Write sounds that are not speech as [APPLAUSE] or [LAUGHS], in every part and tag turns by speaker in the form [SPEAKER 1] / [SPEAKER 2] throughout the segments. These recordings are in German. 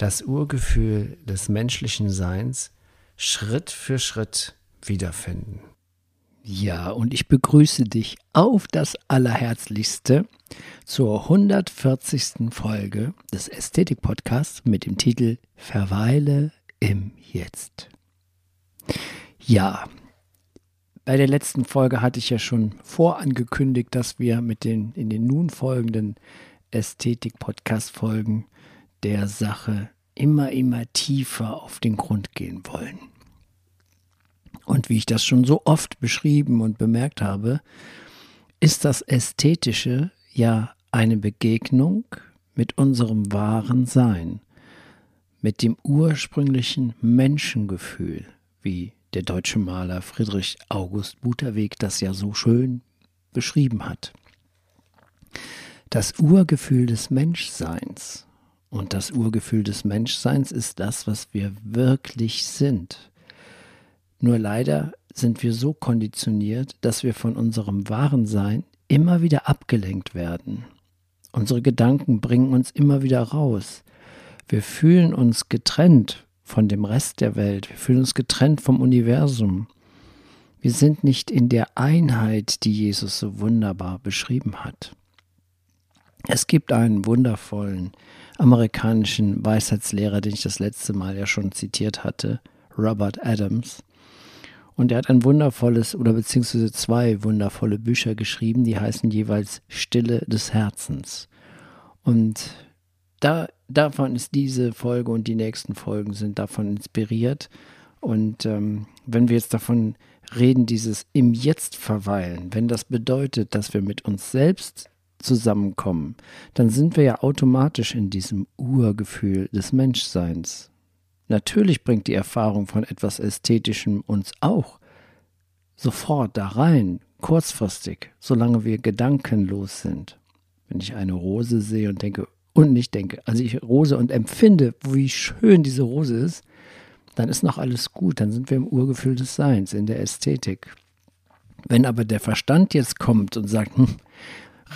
[SPEAKER 1] das Urgefühl des menschlichen Seins Schritt für Schritt wiederfinden.
[SPEAKER 2] Ja, und ich begrüße dich auf das Allerherzlichste zur 140. Folge des Ästhetik-Podcasts mit dem Titel Verweile im Jetzt. Ja, bei der letzten Folge hatte ich ja schon vorangekündigt, dass wir mit den in den nun folgenden Ästhetik-Podcast-Folgen der Sache immer, immer tiefer auf den Grund gehen wollen. Und wie ich das schon so oft beschrieben und bemerkt habe, ist das Ästhetische ja eine Begegnung mit unserem wahren Sein, mit dem ursprünglichen Menschengefühl, wie der deutsche Maler Friedrich August Buterweg das ja so schön beschrieben hat. Das Urgefühl des Menschseins und das Urgefühl des Menschseins ist das, was wir wirklich sind. Nur leider sind wir so konditioniert, dass wir von unserem wahren Sein immer wieder abgelenkt werden. Unsere Gedanken bringen uns immer wieder raus. Wir fühlen uns getrennt von dem Rest der Welt. Wir fühlen uns getrennt vom Universum. Wir sind nicht in der Einheit, die Jesus so wunderbar beschrieben hat. Es gibt einen wundervollen amerikanischen Weisheitslehrer, den ich das letzte Mal ja schon zitiert hatte, Robert Adams. Und er hat ein wundervolles oder beziehungsweise zwei wundervolle Bücher geschrieben, die heißen jeweils Stille des Herzens. Und da, davon ist diese Folge und die nächsten Folgen sind davon inspiriert. Und ähm, wenn wir jetzt davon reden, dieses im Jetzt verweilen, wenn das bedeutet, dass wir mit uns selbst zusammenkommen, dann sind wir ja automatisch in diesem Urgefühl des Menschseins. Natürlich bringt die Erfahrung von etwas Ästhetischem uns auch sofort da rein, kurzfristig, solange wir gedankenlos sind. Wenn ich eine Rose sehe und denke, und nicht denke, also ich Rose und empfinde, wie schön diese Rose ist, dann ist noch alles gut, dann sind wir im Urgefühl des Seins, in der Ästhetik. Wenn aber der Verstand jetzt kommt und sagt, hm,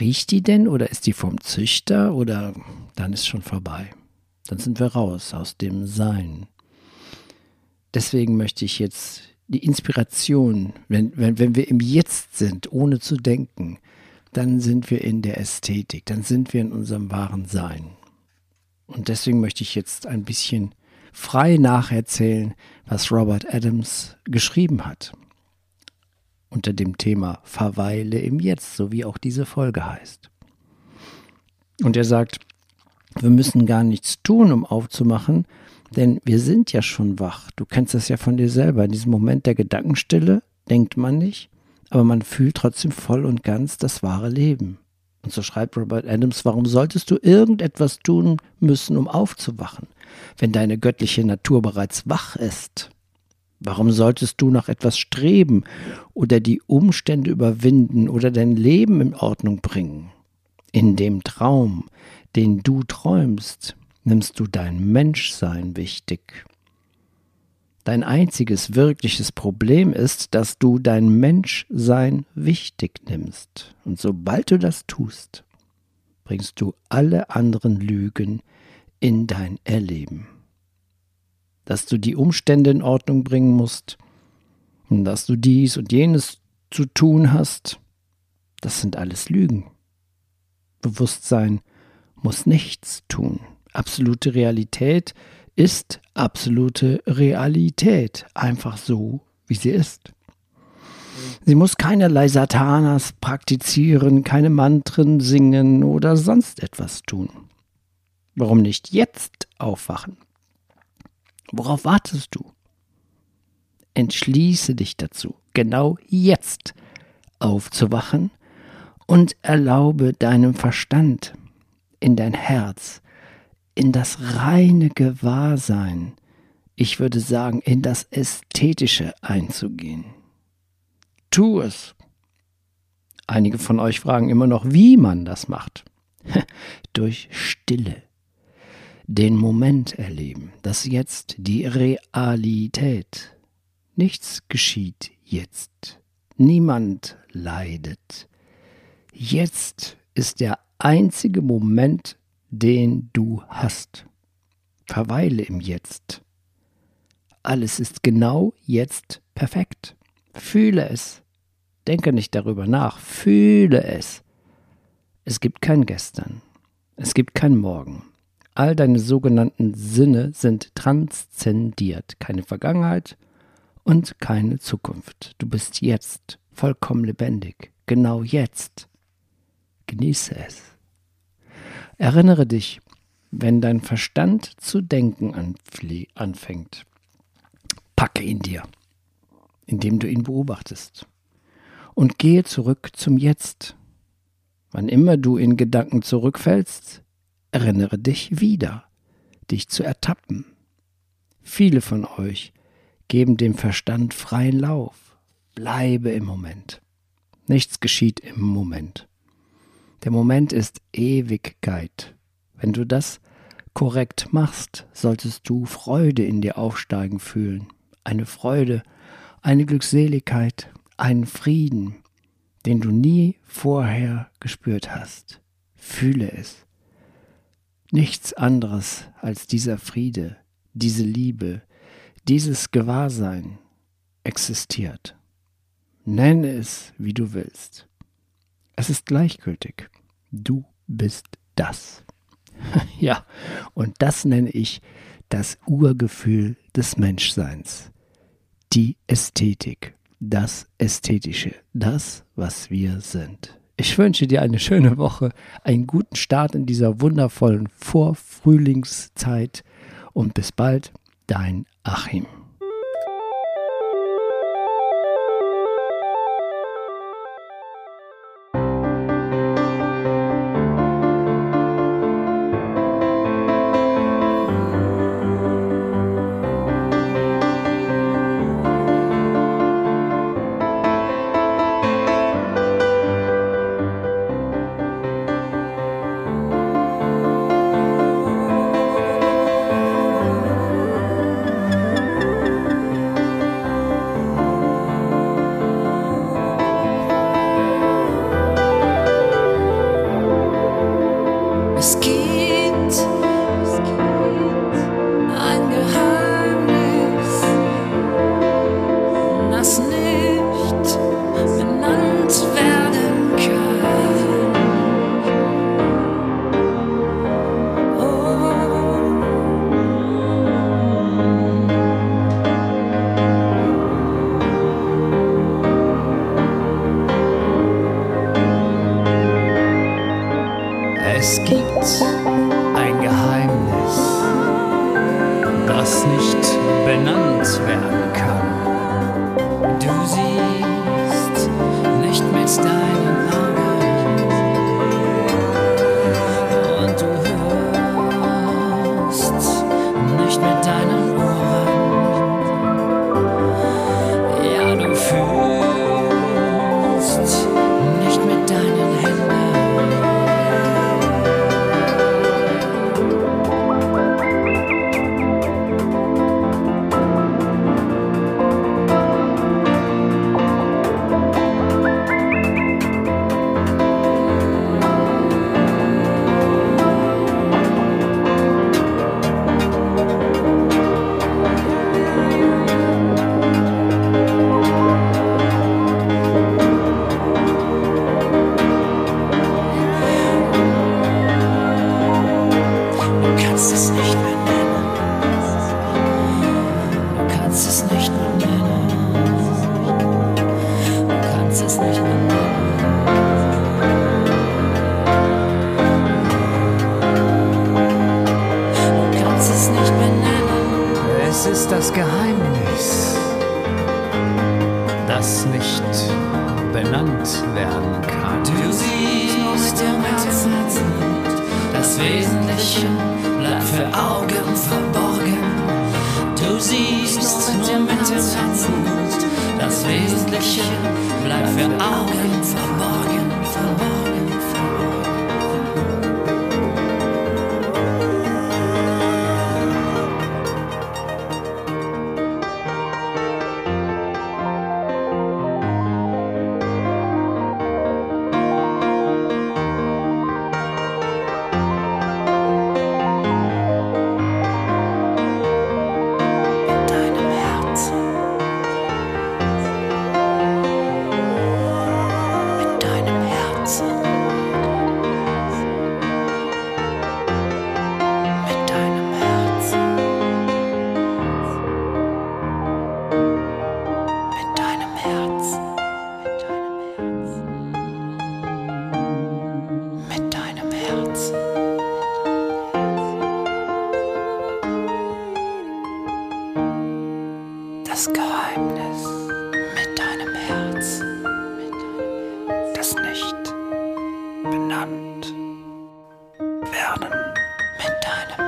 [SPEAKER 2] Riecht die denn oder ist die vom Züchter oder dann ist schon vorbei. Dann sind wir raus aus dem Sein. Deswegen möchte ich jetzt die Inspiration, wenn, wenn, wenn wir im Jetzt sind, ohne zu denken, dann sind wir in der Ästhetik, dann sind wir in unserem wahren Sein. Und deswegen möchte ich jetzt ein bisschen frei nacherzählen, was Robert Adams geschrieben hat unter dem Thema Verweile im Jetzt, so wie auch diese Folge heißt. Und er sagt, wir müssen gar nichts tun, um aufzumachen, denn wir sind ja schon wach. Du kennst das ja von dir selber. In diesem Moment der Gedankenstille denkt man nicht, aber man fühlt trotzdem voll und ganz das wahre Leben. Und so schreibt Robert Adams, warum solltest du irgendetwas tun müssen, um aufzuwachen, wenn deine göttliche Natur bereits wach ist? Warum solltest du nach etwas streben oder die Umstände überwinden oder dein Leben in Ordnung bringen? In dem Traum, den du träumst, nimmst du dein Menschsein wichtig. Dein einziges wirkliches Problem ist, dass du dein Menschsein wichtig nimmst. Und sobald du das tust, bringst du alle anderen Lügen in dein Erleben dass du die Umstände in Ordnung bringen musst dass du dies und jenes zu tun hast, das sind alles Lügen. Bewusstsein muss nichts tun. Absolute Realität ist absolute Realität, einfach so, wie sie ist. Sie muss keinerlei Satanas praktizieren, keine Mantren singen oder sonst etwas tun. Warum nicht jetzt aufwachen? Worauf wartest du? Entschließe dich dazu, genau jetzt aufzuwachen und erlaube deinem Verstand in dein Herz, in das reine Gewahrsein, ich würde sagen, in das Ästhetische einzugehen. Tu es. Einige von euch fragen immer noch, wie man das macht. [LAUGHS] Durch Stille. Den Moment erleben, das Jetzt, die Realität. Nichts geschieht jetzt. Niemand leidet. Jetzt ist der einzige Moment, den du hast. Verweile im Jetzt. Alles ist genau jetzt perfekt. Fühle es. Denke nicht darüber nach. Fühle es. Es gibt kein Gestern. Es gibt kein Morgen. All deine sogenannten Sinne sind transzendiert. Keine Vergangenheit und keine Zukunft. Du bist jetzt vollkommen lebendig. Genau jetzt. Genieße es. Erinnere dich, wenn dein Verstand zu denken anfängt, packe ihn dir, indem du ihn beobachtest. Und gehe zurück zum Jetzt. Wann immer du in Gedanken zurückfällst, erinnere dich wieder, dich zu ertappen. Viele von euch geben dem Verstand freien Lauf. Bleibe im Moment. Nichts geschieht im Moment. Der Moment ist Ewigkeit. Wenn du das korrekt machst, solltest du Freude in dir aufsteigen fühlen eine Freude, eine Glückseligkeit, einen Frieden, den du nie vorher gespürt hast. Fühle es. Nichts anderes als dieser Friede, diese Liebe, dieses Gewahrsein existiert. Nenne es, wie du willst. Es ist gleichgültig. Du bist das. [LAUGHS] ja, und das nenne ich das Urgefühl des Menschseins die Ästhetik, das Ästhetische, das, was wir sind. Ich wünsche dir eine schöne Woche, einen guten Start in dieser wundervollen Vorfrühlingszeit und bis bald, dein Achim.
[SPEAKER 1] Nicht mit deinen das Geheimnis, das nicht benannt werden kann.
[SPEAKER 3] Du siehst im Herzen, das Wesentliche bleibt.
[SPEAKER 2] bleibt für Augen verborgen. Du siehst nur mit dem Herzen, das Wesentliche bleibt für Augen verborgen. lernen. Mit deinem